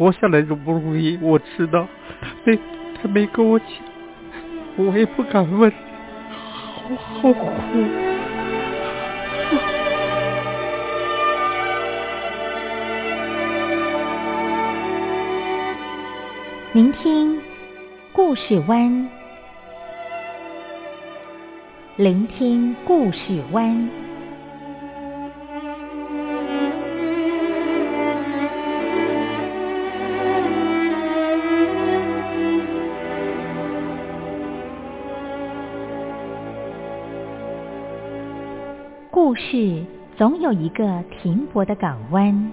活下来容不容易，我知道。她没他没跟我讲，我也不敢问，好好苦。聆听故事湾，聆听故事湾。故事总有一个停泊的港湾。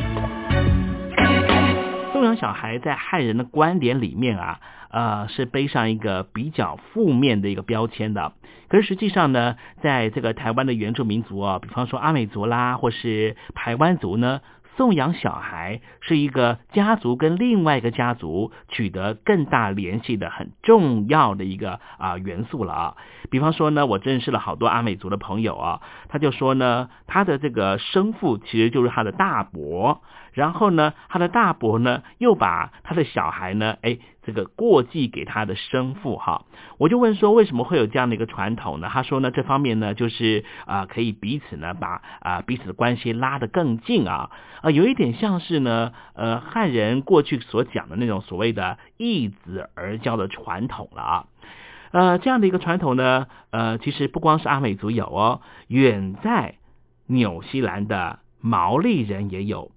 小孩在汉人的观点里面啊，呃，是背上一个比较负面的一个标签的。可是实际上呢，在这个台湾的原住民族啊，比方说阿美族啦，或是排湾族呢。送养小孩是一个家族跟另外一个家族取得更大联系的很重要的一个啊元素了啊。比方说呢，我认识了好多阿美族的朋友啊，他就说呢，他的这个生父其实就是他的大伯，然后呢，他的大伯呢又把他的小孩呢，哎。这个过继给他的生父哈，我就问说为什么会有这样的一个传统呢？他说呢，这方面呢就是啊可以彼此呢把啊彼此的关系拉得更近啊啊有一点像是呢呃汉人过去所讲的那种所谓的易子而教的传统了啊呃这样的一个传统呢呃其实不光是阿美族有哦，远在纽西兰的毛利人也有。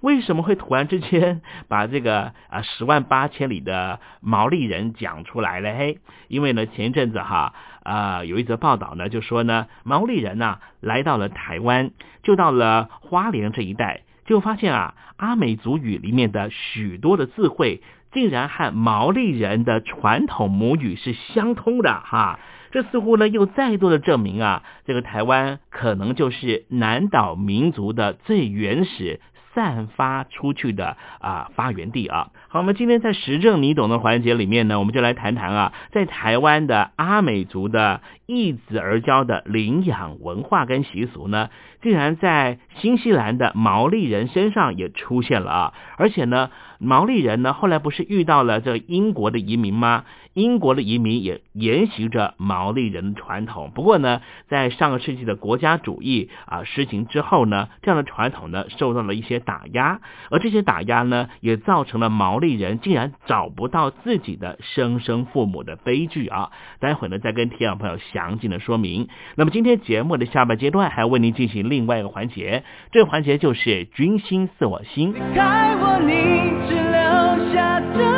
为什么会突然之间 把这个啊十万八千里的毛利人讲出来了？嘿，因为呢前一阵子哈啊有一则报道呢就说呢毛利人呢来到了台湾，就到了花莲这一带，就发现啊阿美族语里面的许多的字汇竟然和毛利人的传统母语是相通的哈，这似乎呢又再度的证明啊这个台湾可能就是南岛民族的最原始。散发出去的啊发源地啊，好，我们今天在时政你懂的环节里面呢，我们就来谈谈啊，在台湾的阿美族的易子而教的领养文化跟习俗呢，竟然在新西兰的毛利人身上也出现了啊，而且呢，毛利人呢后来不是遇到了这英国的移民吗？英国的移民也沿袭着毛利人的传统，不过呢，在上个世纪的国家主义啊实行之后呢，这样的传统呢受到了一些打压，而这些打压呢，也造成了毛利人竟然找不到自己的生生父母的悲剧啊！待会呢再跟听众朋友详尽的说明。那么今天节目的下半阶段还要为您进行另外一个环节，这个环节就是“君心似我心”。我，你只留下这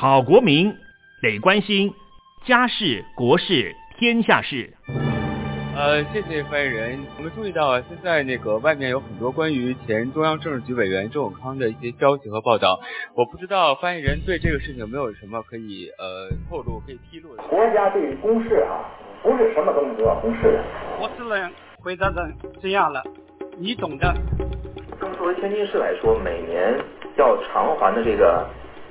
好国民得关心家事、国事、天下事。呃，谢谢发言人。我们注意到啊，现在那个外面有很多关于前中央政治局委员周永康的一些消息和报道。我不知道发言人对这个事情有没有什么可以呃透露、可以披露的。国家对于公事啊。不是什么东西都要公示的。我只能回答成这样了，你懂的。那么作为天津市来说，每年要偿还的这个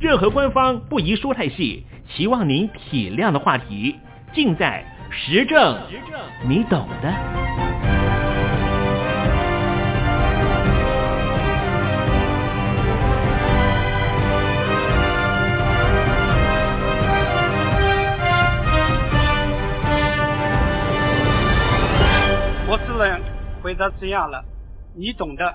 任何官方不宜说太细，希望您体谅的话题，尽在时政，你懂的。我只能回答这样了，你懂的。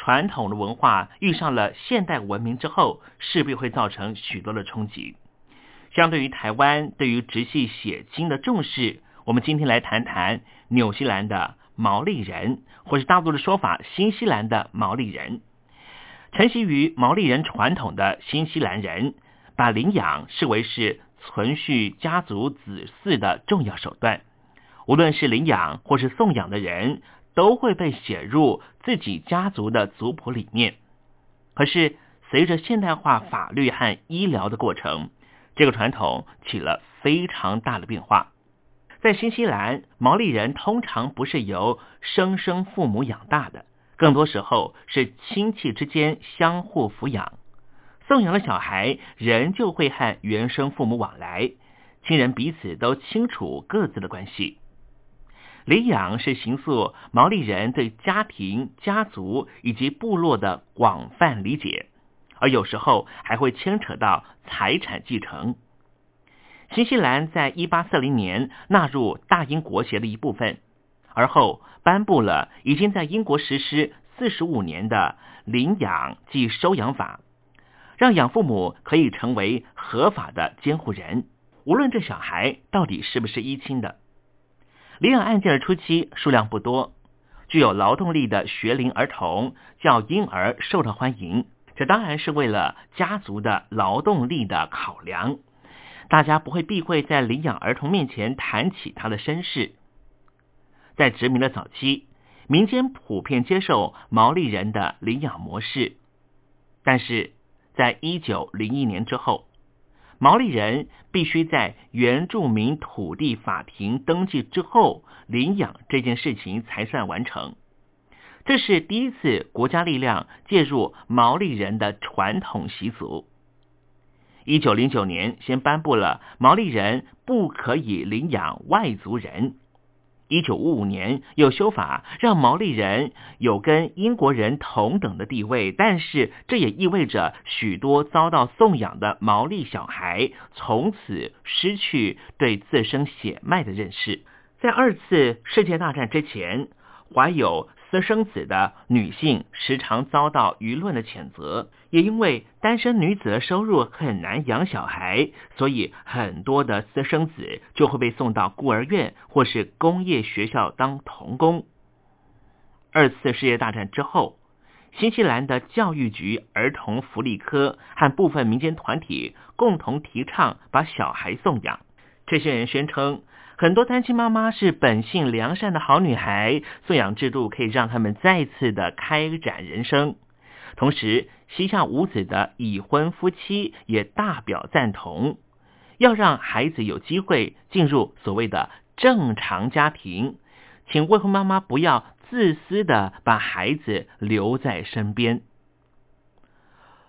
传统的文化遇上了现代文明之后，势必会造成许多的冲击。相对于台湾对于直系血亲的重视，我们今天来谈谈纽西兰的毛利人，或是大陆的说法新西兰的毛利人。承袭于毛利人传统的新西兰人，把领养视为是存续家族子嗣的重要手段。无论是领养或是送养的人。都会被写入自己家族的族谱里面。可是，随着现代化法律和医疗的过程，这个传统起了非常大的变化。在新西兰，毛利人通常不是由生生父母养大的，更多时候是亲戚之间相互抚养。送养的小孩仍旧会和原生父母往来，亲人彼此都清楚各自的关系。领养是形塑毛利人对家庭、家族以及部落的广泛理解，而有时候还会牵扯到财产继承。新西兰在一八四零年纳入大英国协的一部分，而后颁布了已经在英国实施四十五年的领养即收养法，让养父母可以成为合法的监护人，无论这小孩到底是不是一亲的。领养案件的初期数量不多，具有劳动力的学龄儿童较婴儿受到欢迎。这当然是为了家族的劳动力的考量，大家不会避讳在领养儿童面前谈起他的身世。在殖民的早期，民间普遍接受毛利人的领养模式，但是在一九零一年之后。毛利人必须在原住民土地法庭登记之后领养这件事情才算完成。这是第一次国家力量介入毛利人的传统习俗。一九零九年，先颁布了毛利人不可以领养外族人。一九五五年有修法，让毛利人有跟英国人同等的地位，但是这也意味着许多遭到送养的毛利小孩从此失去对自身血脉的认识。在二次世界大战之前，怀有私生子的女性时常遭到舆论的谴责，也因为单身女子的收入很难养小孩，所以很多的私生子就会被送到孤儿院或是工业学校当童工。二次世界大战之后，新西兰的教育局儿童福利科和部分民间团体共同提倡把小孩送养，这些人宣称。很多单亲妈妈是本性良善的好女孩，送养制度可以让他们再次的开展人生。同时，膝下无子的已婚夫妻也大表赞同，要让孩子有机会进入所谓的正常家庭，请未婚妈妈不要自私的把孩子留在身边。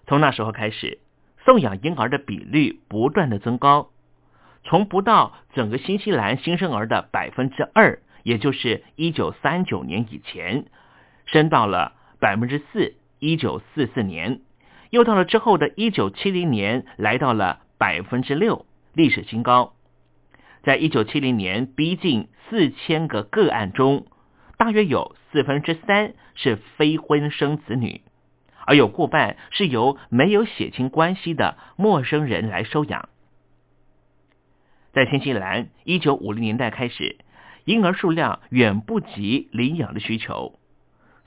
从那时候开始，送养婴儿的比率不断的增高。从不到整个新西兰新生儿的百分之二，也就是一九三九年以前，升到了百分之四；一九四四年，又到了之后的一九七零年，来到了百分之六。历史新高。在一九七零年逼近四千个个案中，大约有四分之三是非婚生子女，而有过半是由没有血亲关系的陌生人来收养。在新西兰，一九五零年代开始，婴儿数量远不及领养的需求。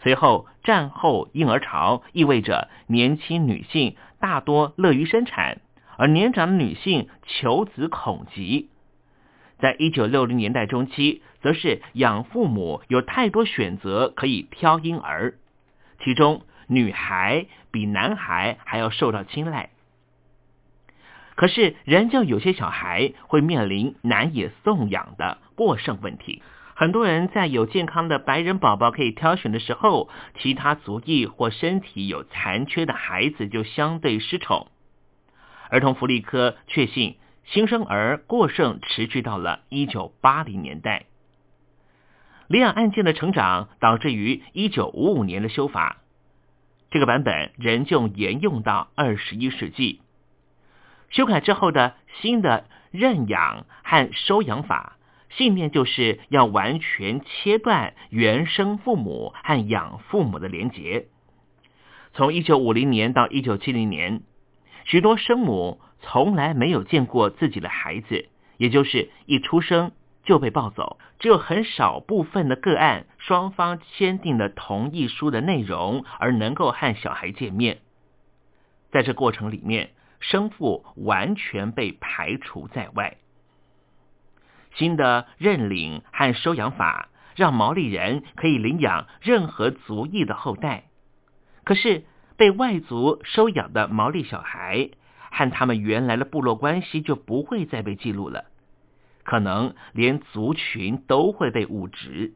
随后，战后婴儿潮意味着年轻女性大多乐于生产，而年长的女性求子恐急。在一九六零年代中期，则是养父母有太多选择可以挑婴儿，其中女孩比男孩还要受到青睐。可是，仍旧有些小孩会面临难以送养的过剩问题。很多人在有健康的白人宝宝可以挑选的时候，其他族裔或身体有残缺的孩子就相对失宠。儿童福利科确信。新生儿过剩持续到了一九八零年代，领养案件的成长导致于一九五五年的修法，这个版本仍旧沿用到二十一世纪。修改之后的新的认养和收养法，信念就是要完全切断原生父母和养父母的连结。从一九五零年到一九七零年，许多生母。从来没有见过自己的孩子，也就是一出生就被抱走。只有很少部分的个案，双方签订了同意书的内容，而能够和小孩见面。在这过程里面，生父完全被排除在外。新的认领和收养法让毛利人可以领养任何族裔的后代，可是被外族收养的毛利小孩。和他们原来的部落关系就不会再被记录了，可能连族群都会被误植。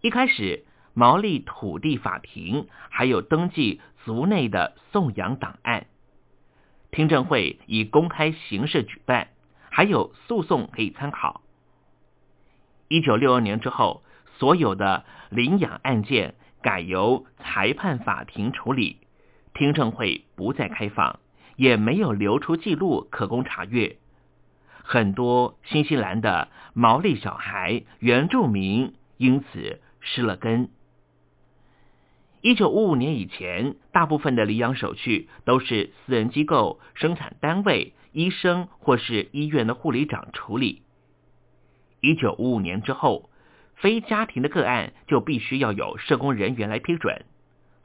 一开始，毛利土地法庭还有登记族内的送养档案，听证会以公开形式举办，还有诉讼可以参考。一九六二年之后，所有的领养案件改由裁判法庭处理，听证会不再开放。也没有留出记录可供查阅，很多新西兰的毛利小孩原住民因此失了根。一九五五年以前，大部分的领养手续都是私人机构、生产单位、医生或是医院的护理长处理。一九五五年之后，非家庭的个案就必须要有社工人员来批准。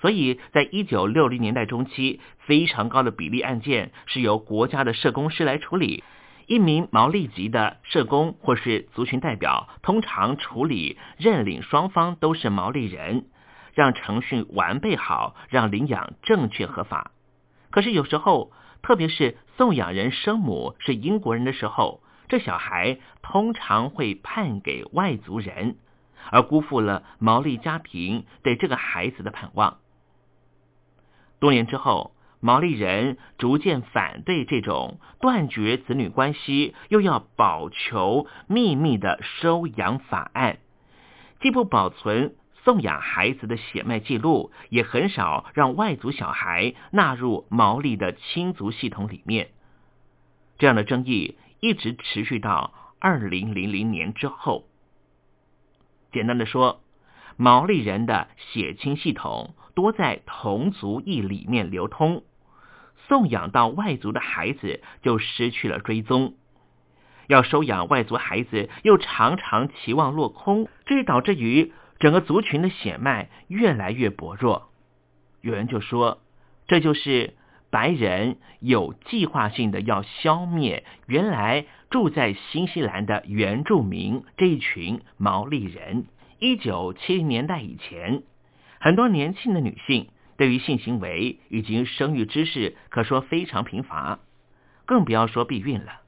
所以在一九六零年代中期，非常高的比例案件是由国家的社工师来处理，一名毛利籍的社工或是族群代表，通常处理认领双方都是毛利人，让程序完备好，让领养正确合法。可是有时候，特别是送养人生母是英国人的时候，这小孩通常会判给外族人，而辜负了毛利家庭对这个孩子的盼望。多年之后，毛利人逐渐反对这种断绝子女关系又要保求秘密的收养法案，既不保存送养孩子的血脉记录，也很少让外族小孩纳入毛利的亲族系统里面。这样的争议一直持续到二零零零年之后。简单的说，毛利人的血亲系统。多在同族裔里面流通，送养到外族的孩子就失去了追踪，要收养外族孩子又常常期望落空，这也导致于整个族群的血脉越来越薄弱。有人就说，这就是白人有计划性的要消灭原来住在新西兰的原住民这一群毛利人。一九七零年代以前。很多年轻的女性对于性行为以及生育知识可说非常贫乏，更不要说避孕了。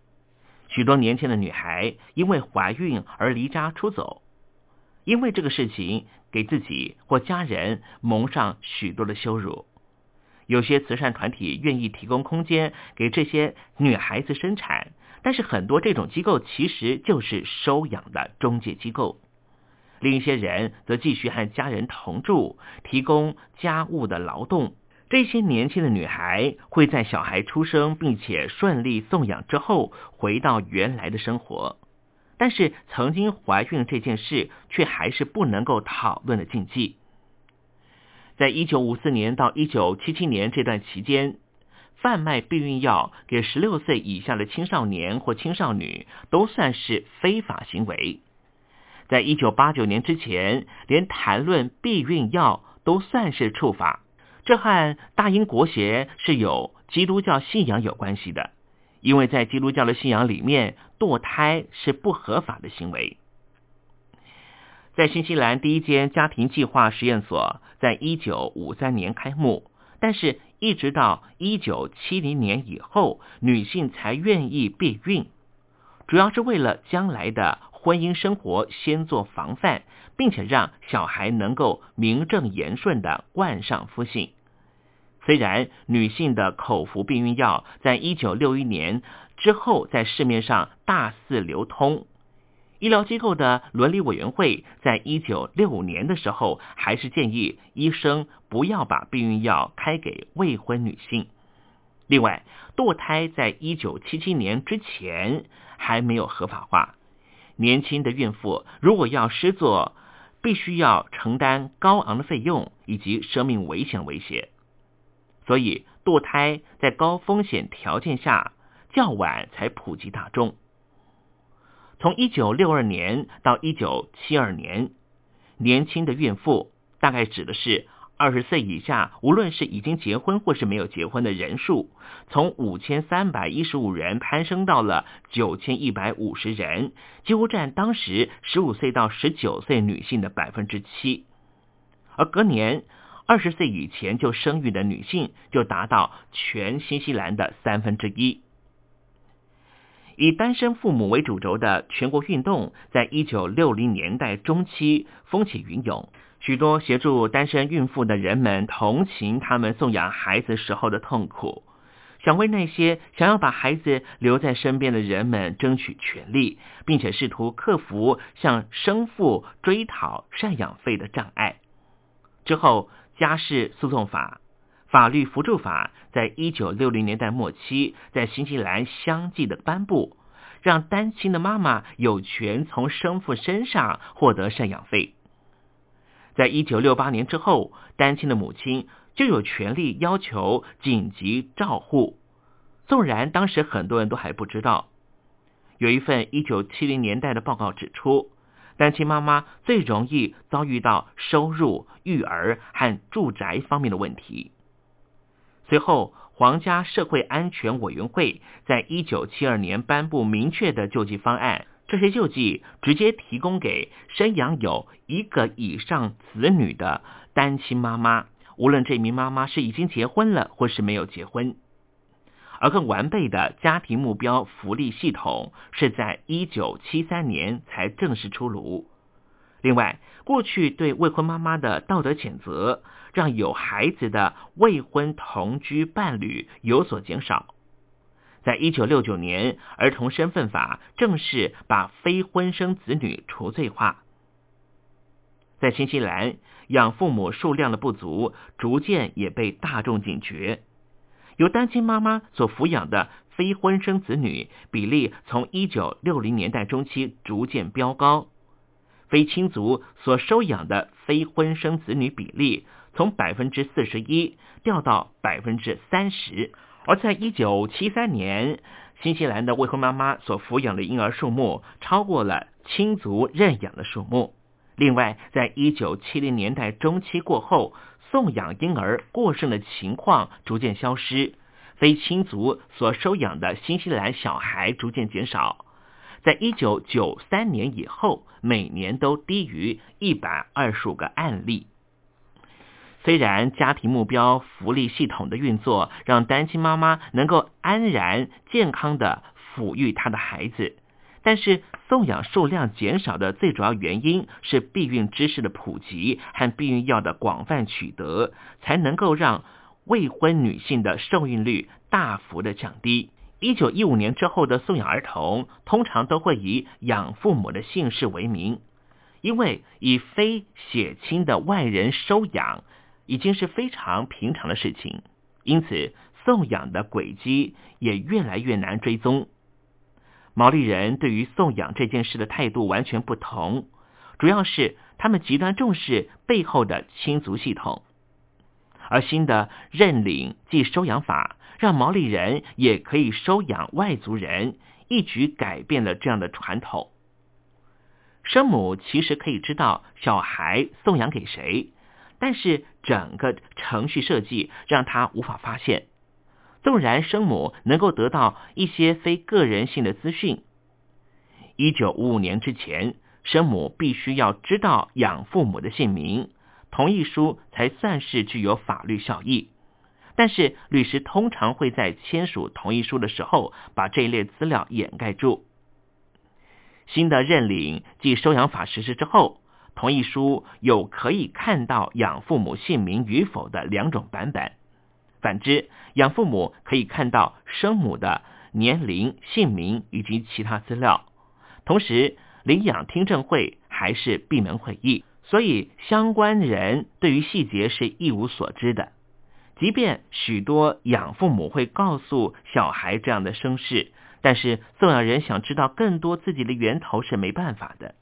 许多年轻的女孩因为怀孕而离家出走，因为这个事情给自己或家人蒙上许多的羞辱。有些慈善团体愿意提供空间给这些女孩子生产，但是很多这种机构其实就是收养的中介机构。另一些人则继续和家人同住，提供家务的劳动。这些年轻的女孩会在小孩出生并且顺利送养之后回到原来的生活，但是曾经怀孕这件事却还是不能够讨论的禁忌。在一九五四年到一九七七年这段期间，贩卖避孕药给十六岁以下的青少年或青少女都算是非法行为。在一九八九年之前，连谈论避孕药都算是处罚。这和大英国协是有基督教信仰有关系的，因为在基督教的信仰里面，堕胎是不合法的行为。在新西兰第一间家庭计划实验所，在一九五三年开幕，但是一直到一九七零年以后，女性才愿意避孕，主要是为了将来的婚姻生活先做防范，并且让小孩能够名正言顺的冠上夫姓。虽然女性的口服避孕药在一九六一年之后在市面上大肆流通，医疗机构的伦理委员会在一九六五年的时候还是建议医生不要把避孕药开给未婚女性。另外，堕胎在一九七七年之前还没有合法化，年轻的孕妇如果要施作，必须要承担高昂的费用以及生命危险威胁。所以，堕胎在高风险条件下较晚才普及大众。从一九六二年到一九七二年，年轻的孕妇大概指的是二十岁以下，无论是已经结婚或是没有结婚的人数，从五千三百一十五人攀升到了九千一百五十人，几乎占当时十五岁到十九岁女性的百分之七。而隔年。二十岁以前就生育的女性就达到全新西兰的三分之一。以单身父母为主轴的全国运动，在一九六零年代中期风起云涌，许多协助单身孕妇的人们同情他们送养孩子时候的痛苦，想为那些想要把孩子留在身边的人们争取权利，并且试图克服向生父追讨赡养费的障碍。之后。家事诉讼法、法律扶助法在一九六零年代末期在新西兰相继的颁布，让单亲的妈妈有权从生父身上获得赡养费。在一九六八年之后，单亲的母亲就有权利要求紧急照护。纵然当时很多人都还不知道，有一份一九七零年代的报告指出。单亲妈妈最容易遭遇到收入、育儿和住宅方面的问题。随后，皇家社会安全委员会在一九七二年颁布明确的救济方案，这些救济直接提供给生养有一个以上子女的单亲妈妈，无论这名妈妈是已经结婚了或是没有结婚。而更完备的家庭目标福利系统是在一九七三年才正式出炉。另外，过去对未婚妈妈的道德谴责，让有孩子的未婚同居伴侣有所减少。在一九六九年，儿童身份法正式把非婚生子女除罪化。在新西兰，养父母数量的不足，逐渐也被大众警觉。由单亲妈妈所抚养的非婚生子女比例从一九六零年代中期逐渐飙高，非亲族所收养的非婚生子女比例从百分之四十一掉到百分之三十，而在一九七三年，新西兰的未婚妈妈所抚养的婴儿数目超过了亲族认养的数目。另外，在一九七零年代中期过后。送养婴儿过剩的情况逐渐消失，非亲族所收养的新西兰小孩逐渐减少。在一九九三年以后，每年都低于一百二十五个案例。虽然家庭目标福利系统的运作让单亲妈妈能够安然健康的抚育她的孩子。但是送养数量减少的最主要原因是避孕知识的普及和避孕药的广泛取得，才能够让未婚女性的受孕率大幅的降低。一九一五年之后的送养儿童，通常都会以养父母的姓氏为名，因为以非血亲的外人收养，已经是非常平常的事情，因此送养的轨迹也越来越难追踪。毛利人对于送养这件事的态度完全不同，主要是他们极端重视背后的亲族系统，而新的认领即收养法，让毛利人也可以收养外族人，一举改变了这样的传统。生母其实可以知道小孩送养给谁，但是整个程序设计让他无法发现。纵然生母能够得到一些非个人性的资讯，一九五五年之前，生母必须要知道养父母的姓名，同意书才算是具有法律效益。但是律师通常会在签署同意书的时候，把这一类资料掩盖住。新的认领即收养法实施之后，同意书有可以看到养父母姓名与否的两种版本。反之，养父母可以看到生母的年龄、姓名以及其他资料。同时，领养听证会还是闭门会议，所以相关人对于细节是一无所知的。即便许多养父母会告诉小孩这样的身世，但是送养人想知道更多自己的源头是没办法的。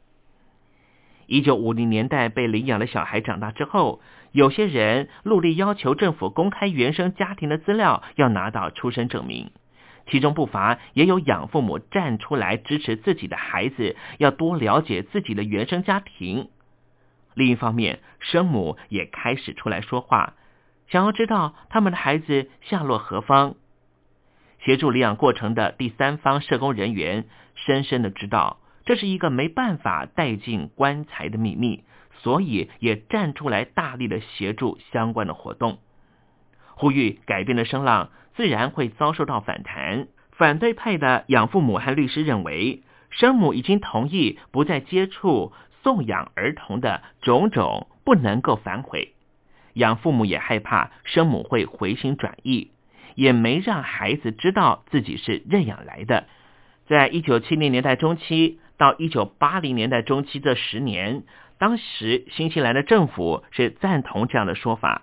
一九五零年代被领养的小孩长大之后，有些人陆力要求政府公开原生家庭的资料，要拿到出生证明。其中不乏也有养父母站出来支持自己的孩子，要多了解自己的原生家庭。另一方面，生母也开始出来说话，想要知道他们的孩子下落何方。协助领养过程的第三方社工人员深深的知道。这是一个没办法带进棺材的秘密，所以也站出来大力的协助相关的活动，呼吁改变的声浪自然会遭受到反弹。反对派的养父母和律师认为，生母已经同意不再接触送养儿童的种种，不能够反悔。养父母也害怕生母会回心转意，也没让孩子知道自己是认养来的。在一九七零年代中期。到一九八零年代中期这十年，当时新西兰的政府是赞同这样的说法，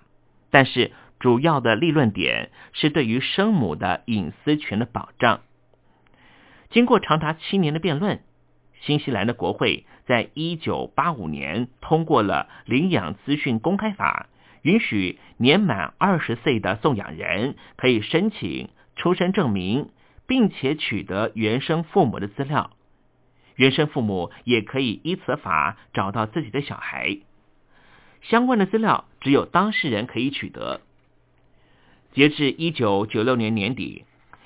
但是主要的立论点是对于生母的隐私权的保障。经过长达七年的辩论，新西兰的国会在一九八五年通过了领养资讯公开法，允许年满二十岁的送养人可以申请出生证明，并且取得原生父母的资料。原生父母也可以依此法找到自己的小孩，相关的资料只有当事人可以取得。截至一九九六年年底，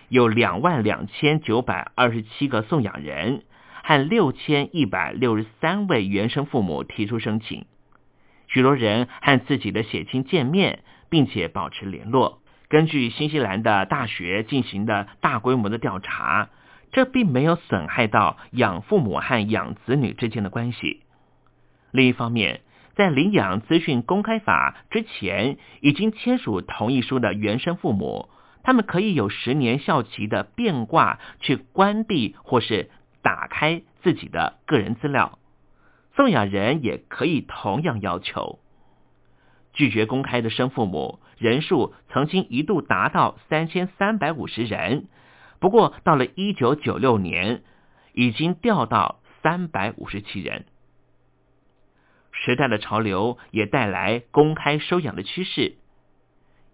有两万两千九百二十七个送养人和六千一百六十三位原生父母提出申请，许多人和自己的血亲见面，并且保持联络。根据新西兰的大学进行的大规模的调查。这并没有损害到养父母和养子女之间的关系。另一方面，在领养资讯公开法之前已经签署同意书的原生父母，他们可以有十年效期的变卦去关闭或是打开自己的个人资料。送养人也可以同样要求拒绝公开的生父母人数曾经一度达到三千三百五十人。不过，到了一九九六年，已经掉到三百五十七人。时代的潮流也带来公开收养的趋势。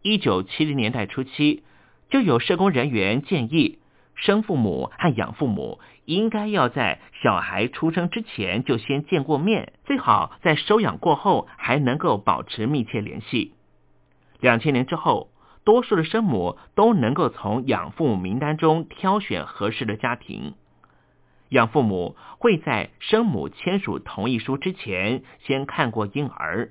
一九七零年代初期，就有社工人员建议，生父母和养父母应该要在小孩出生之前就先见过面，最好在收养过后还能够保持密切联系。两千年之后。多数的生母都能够从养父母名单中挑选合适的家庭，养父母会在生母签署同意书之前先看过婴儿，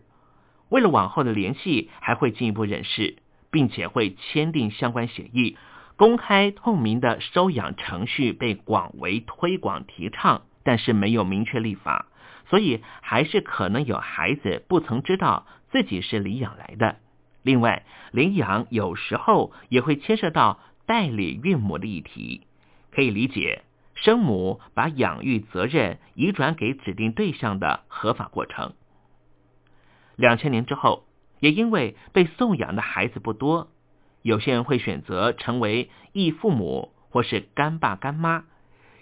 为了往后的联系，还会进一步认识，并且会签订相关协议。公开透明的收养程序被广为推广提倡，但是没有明确立法，所以还是可能有孩子不曾知道自己是领养来的。另外，领养有时候也会牵涉到代理孕母的议题，可以理解生母把养育责任移转给指定对象的合法过程。两千年之后，也因为被送养的孩子不多，有些人会选择成为异父母或是干爸干妈，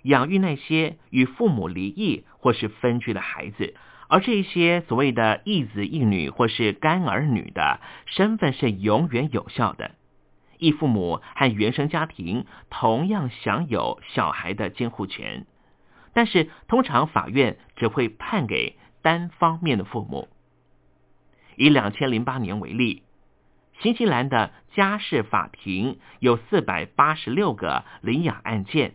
养育那些与父母离异或是分居的孩子。而这些所谓的异子异女或是干儿女的身份是永远有效的，异父母和原生家庭同样享有小孩的监护权，但是通常法院只会判给单方面的父母。以两千零八年为例，新西兰的家事法庭有四百八十六个领养案件，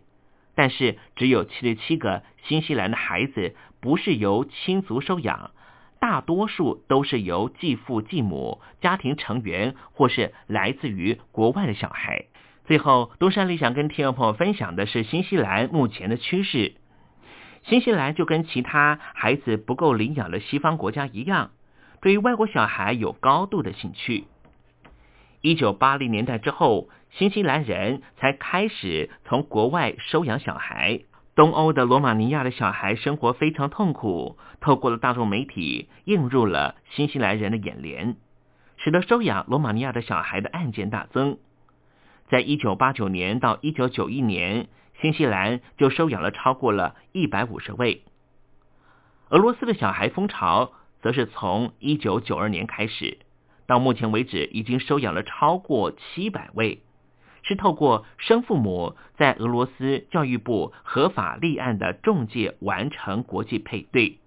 但是只有七十七个新西兰的孩子。不是由亲族收养，大多数都是由继父、继母、家庭成员或是来自于国外的小孩。最后，东山理想跟听众朋友分享的是新西兰目前的趋势。新西兰就跟其他孩子不够领养的西方国家一样，对于外国小孩有高度的兴趣。一九八零年代之后，新西兰人才开始从国外收养小孩。东欧的罗马尼亚的小孩生活非常痛苦，透过了大众媒体映入了新西兰人的眼帘，使得收养罗马尼亚的小孩的案件大增。在一九八九年到一九九一年，新西兰就收养了超过了一百五十位。俄罗斯的小孩风潮则是从一九九二年开始，到目前为止已经收养了超过七百位。是透过生父母在俄罗斯教育部合法立案的中介完成国际配对。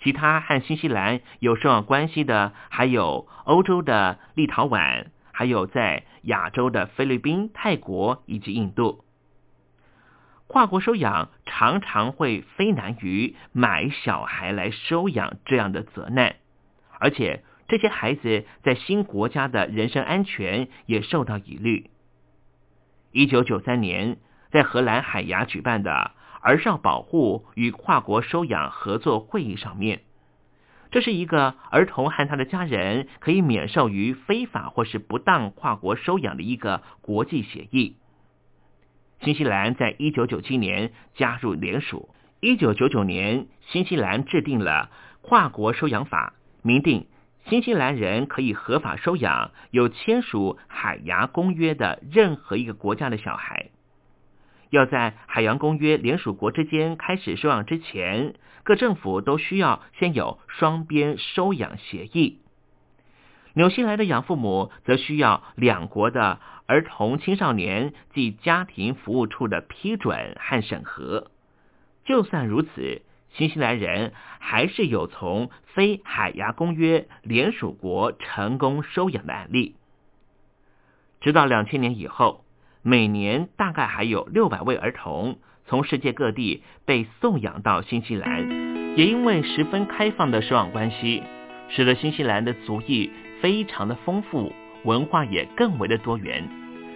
其他和新西兰有收养关系的，还有欧洲的立陶宛，还有在亚洲的菲律宾、泰国以及印度。跨国收养常常会非难于买小孩来收养这样的责难，而且这些孩子在新国家的人身安全也受到疑虑。一九九三年，在荷兰海牙举办的儿少保护与跨国收养合作会议上面，这是一个儿童和他的家人可以免受于非法或是不当跨国收养的一个国际协议。新西兰在一九九七年加入联署，一九九九年，新西兰制定了跨国收养法，明定。新西兰人可以合法收养有签署海牙公约的任何一个国家的小孩。要在海洋公约联署国之间开始收养之前，各政府都需要先有双边收养协议。纽西兰的养父母则需要两国的儿童青少年及家庭服务处的批准和审核。就算如此。新西兰人还是有从非海牙公约联属国成功收养的案例。直到两千年以后，每年大概还有六百位儿童从世界各地被送养到新西兰。也因为十分开放的收养关系，使得新西兰的族裔非常的丰富，文化也更为的多元，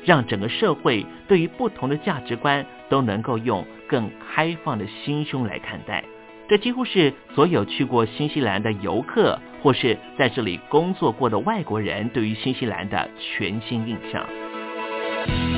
让整个社会对于不同的价值观都能够用更开放的心胸来看待。这几乎是所有去过新西兰的游客，或是在这里工作过的外国人对于新西兰的全新印象。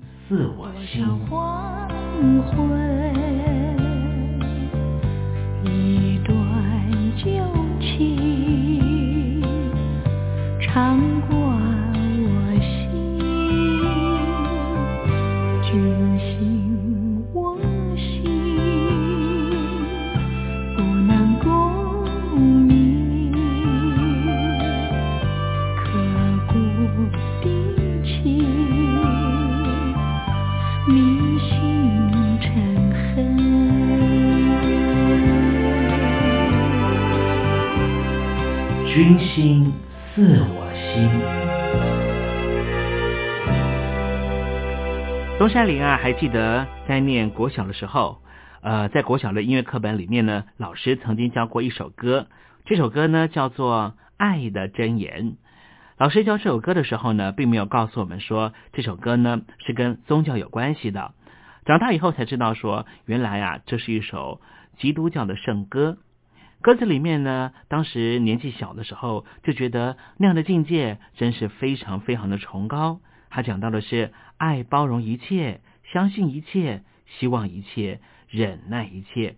自我心。山林啊，还记得在念国小的时候，呃，在国小的音乐课本里面呢，老师曾经教过一首歌，这首歌呢叫做《爱的箴言》。老师教这首歌的时候呢，并没有告诉我们说这首歌呢是跟宗教有关系的。长大以后才知道说，原来啊这是一首基督教的圣歌。歌词里面呢，当时年纪小的时候就觉得那样的境界真是非常非常的崇高。他讲到的是爱包容一切，相信一切，希望一切，忍耐一切。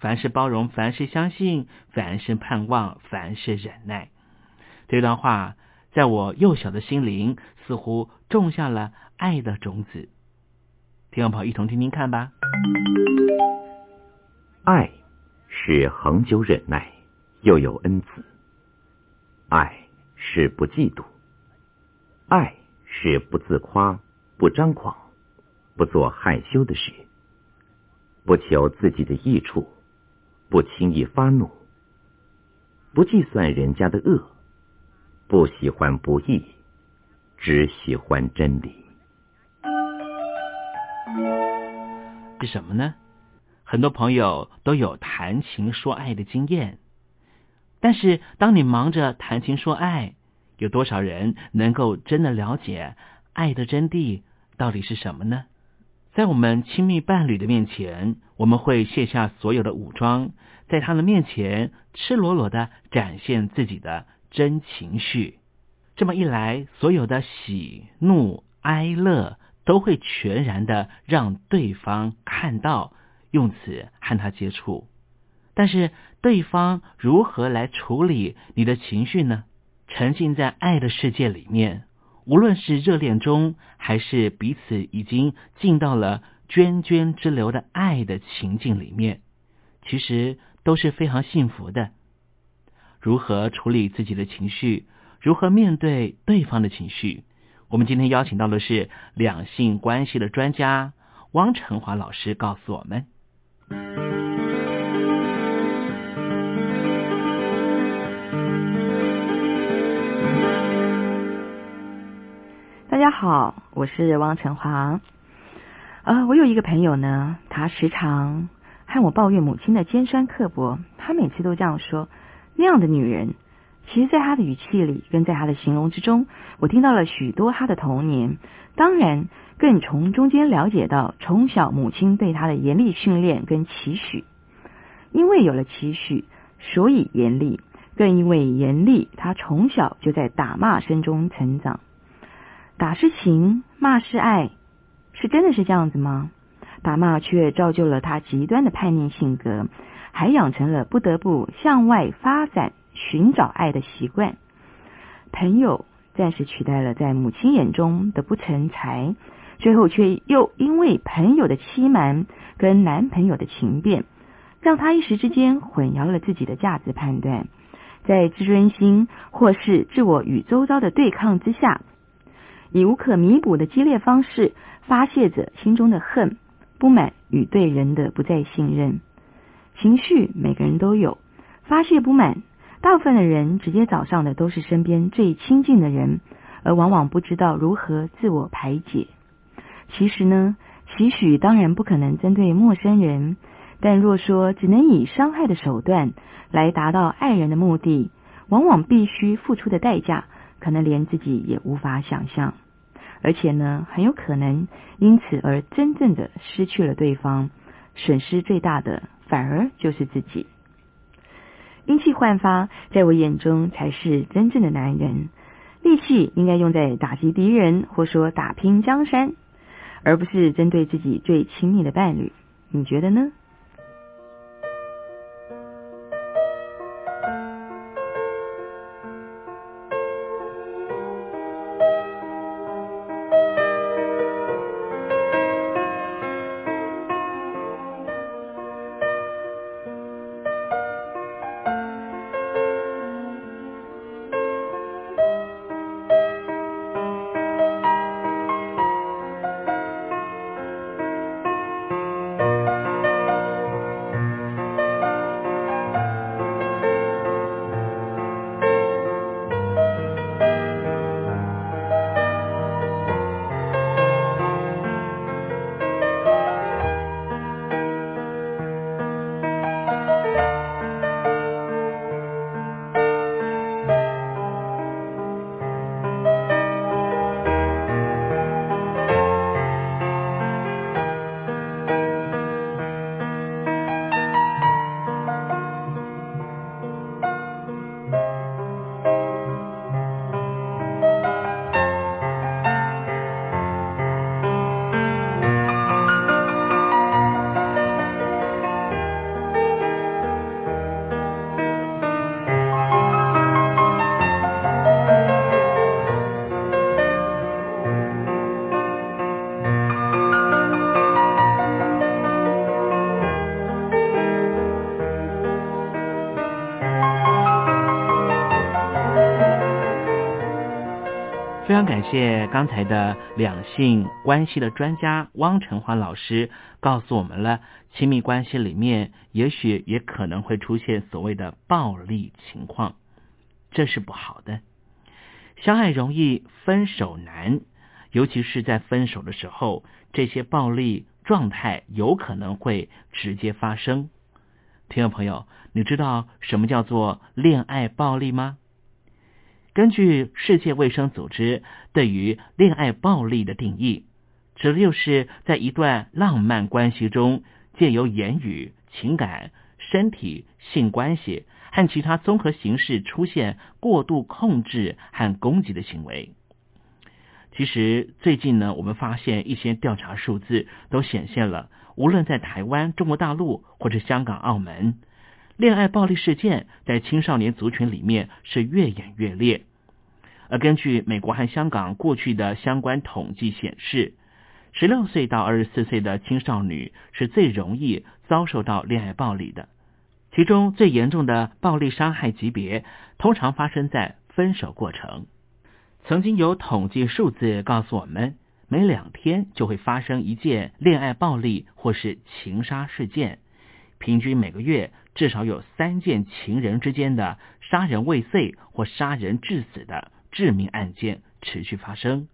凡是包容，凡是相信，凡是盼望，凡是忍耐。这段话。在我幼小的心灵，似乎种下了爱的种子。听众朋友，一同听听看吧。爱是恒久忍耐，又有恩慈；爱是不嫉妒；爱是不自夸、不张狂、不做害羞的事；不求自己的益处；不轻易发怒；不计算人家的恶。不喜欢不义，只喜欢真理。是什么呢？很多朋友都有谈情说爱的经验，但是当你忙着谈情说爱，有多少人能够真的了解爱的真谛到底是什么呢？在我们亲密伴侣的面前，我们会卸下所有的武装，在他的面前赤裸裸的展现自己的。真情绪，这么一来，所有的喜怒哀乐都会全然的让对方看到，用此和他接触。但是，对方如何来处理你的情绪呢？沉浸在爱的世界里面，无论是热恋中，还是彼此已经进到了涓涓之流的爱的情境里面，其实都是非常幸福的。如何处理自己的情绪？如何面对对方的情绪？我们今天邀请到的是两性关系的专家汪成华老师，告诉我们。家好，我是汪成华。呃，我有一个朋友呢，他时常和我抱怨母亲的尖酸刻薄，他每次都这样说。那样的女人，其实，在他的语气里，跟在他的形容之中，我听到了许多他的童年。当然，更从中间了解到，从小母亲对他的严厉训练跟期许。因为有了期许，所以严厉；更因为严厉，他从小就在打骂声中成长。打是情，骂是爱，是真的是这样子吗？打骂却造就了他极端的叛逆性格。还养成了不得不向外发展、寻找爱的习惯。朋友暂时取代了在母亲眼中的不成才，最后却又因为朋友的欺瞒跟男朋友的情变，让他一时之间混淆了自己的价值判断，在自尊心或是自我与周遭的对抗之下，以无可弥补的激烈方式发泄着心中的恨、不满与对人的不再信任。情绪每个人都有，发泄不满。大部分的人直接找上的都是身边最亲近的人，而往往不知道如何自我排解。其实呢，期许当然不可能针对陌生人，但若说只能以伤害的手段来达到爱人的目的，往往必须付出的代价，可能连自己也无法想象。而且呢，很有可能因此而真正的失去了对方，损失最大的反而就是自己。英气焕发，在我眼中才是真正的男人。力气应该用在打击敌人，或说打拼江山，而不是针对自己最亲密的伴侣。你觉得呢？感谢刚才的两性关系的专家汪晨华老师告诉我们了，亲密关系里面也许也可能会出现所谓的暴力情况，这是不好的。相爱容易分手难，尤其是在分手的时候，这些暴力状态有可能会直接发生。听众朋友，你知道什么叫做恋爱暴力吗？根据世界卫生组织对于恋爱暴力的定义，指的就是在一段浪漫关系中，借由言语、情感、身体、性关系和其他综合形式出现过度控制和攻击的行为。其实最近呢，我们发现一些调查数字都显现了，无论在台湾、中国大陆或者香港、澳门。恋爱暴力事件在青少年族群里面是越演越烈，而根据美国和香港过去的相关统计显示，十六岁到二十四岁的青少女是最容易遭受到恋爱暴力的，其中最严重的暴力伤害级别通常发生在分手过程。曾经有统计数字告诉我们，每两天就会发生一件恋爱暴力或是情杀事件。平均每个月至少有三件情人之间的杀人未遂或杀人致死的致命案件持续发生。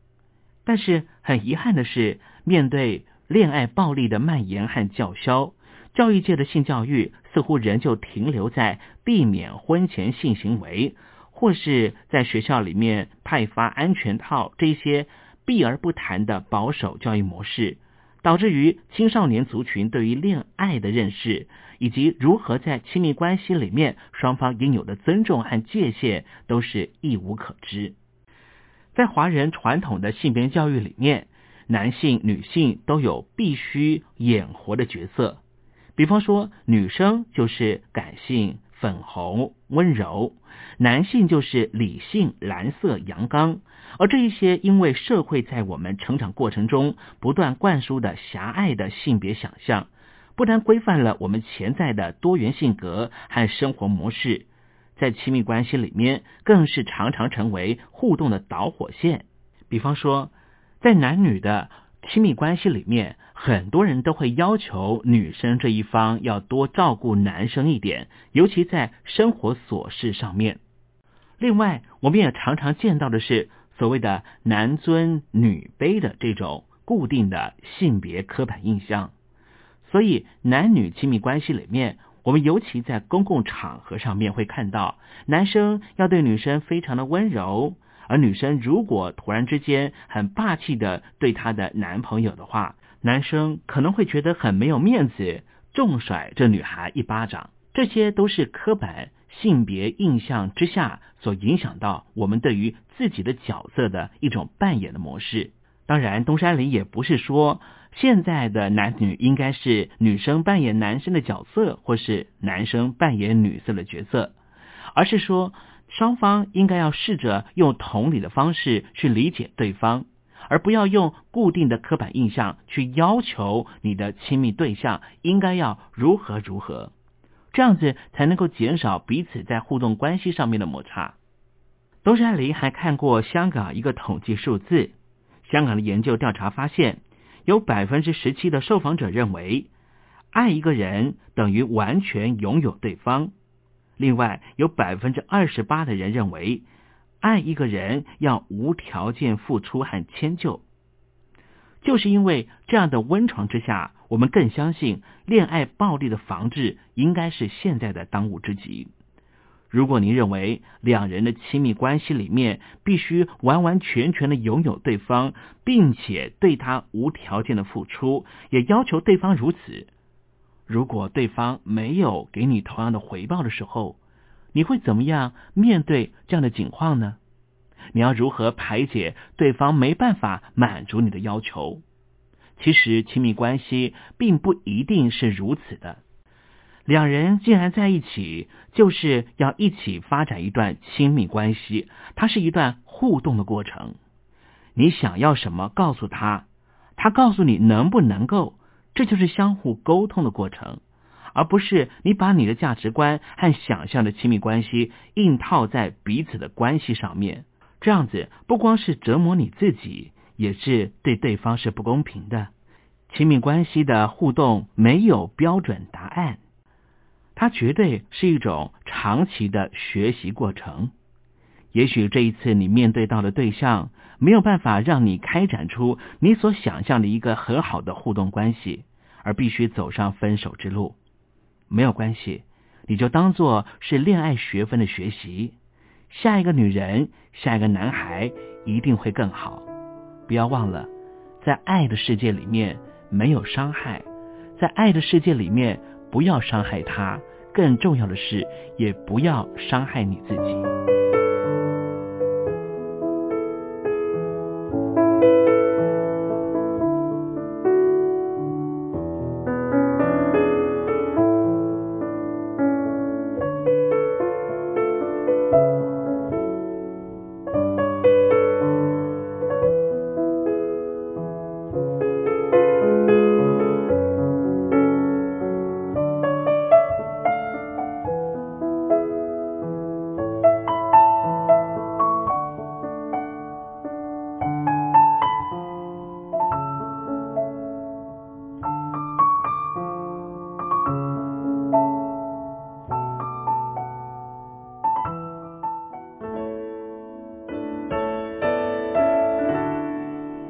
但是很遗憾的是，面对恋爱暴力的蔓延和叫嚣，教育界的性教育似乎仍旧停留在避免婚前性行为，或是在学校里面派发安全套这些避而不谈的保守教育模式。导致于青少年族群对于恋爱的认识，以及如何在亲密关系里面双方应有的尊重和界限，都是一无可知。在华人传统的性别教育里面，男性、女性都有必须演活的角色。比方说，女生就是感性、粉红、温柔；男性就是理性、蓝色、阳刚，而这一些因为社会在我们成长过程中不断灌输的狭隘的性别想象，不但规范了我们潜在的多元性格和生活模式，在亲密关系里面更是常常成为互动的导火线。比方说，在男女的亲密关系里面，很多人都会要求女生这一方要多照顾男生一点，尤其在生活琐事上面。另外，我们也常常见到的是所谓的男尊女卑的这种固定的性别刻板印象。所以，男女亲密关系里面，我们尤其在公共场合上面会看到，男生要对女生非常的温柔。而女生如果突然之间很霸气的对她的男朋友的话，男生可能会觉得很没有面子，重甩这女孩一巴掌。这些都是刻板性别印象之下所影响到我们对于自己的角色的一种扮演的模式。当然，东山林也不是说现在的男女应该是女生扮演男生的角色，或是男生扮演女色的角色，而是说。双方应该要试着用同理的方式去理解对方，而不要用固定的刻板印象去要求你的亲密对象应该要如何如何，这样子才能够减少彼此在互动关系上面的摩擦。东山林还看过香港一个统计数字，香港的研究调查发现，有百分之十七的受访者认为，爱一个人等于完全拥有对方。另外，有百分之二十八的人认为，爱一个人要无条件付出和迁就。就是因为这样的温床之下，我们更相信恋爱暴力的防治应该是现在的当务之急。如果您认为两人的亲密关系里面必须完完全全的拥有对方，并且对他无条件的付出，也要求对方如此。如果对方没有给你同样的回报的时候，你会怎么样面对这样的情况呢？你要如何排解对方没办法满足你的要求？其实亲密关系并不一定是如此的。两人既然在一起，就是要一起发展一段亲密关系，它是一段互动的过程。你想要什么，告诉他，他告诉你能不能够。这就是相互沟通的过程，而不是你把你的价值观和想象的亲密关系硬套在彼此的关系上面。这样子不光是折磨你自己，也是对对方是不公平的。亲密关系的互动没有标准答案，它绝对是一种长期的学习过程。也许这一次你面对到的对象没有办法让你开展出你所想象的一个很好的互动关系。而必须走上分手之路，没有关系，你就当做是恋爱学分的学习。下一个女人，下一个男孩一定会更好。不要忘了，在爱的世界里面没有伤害，在爱的世界里面不要伤害他。更重要的是，也不要伤害你自己。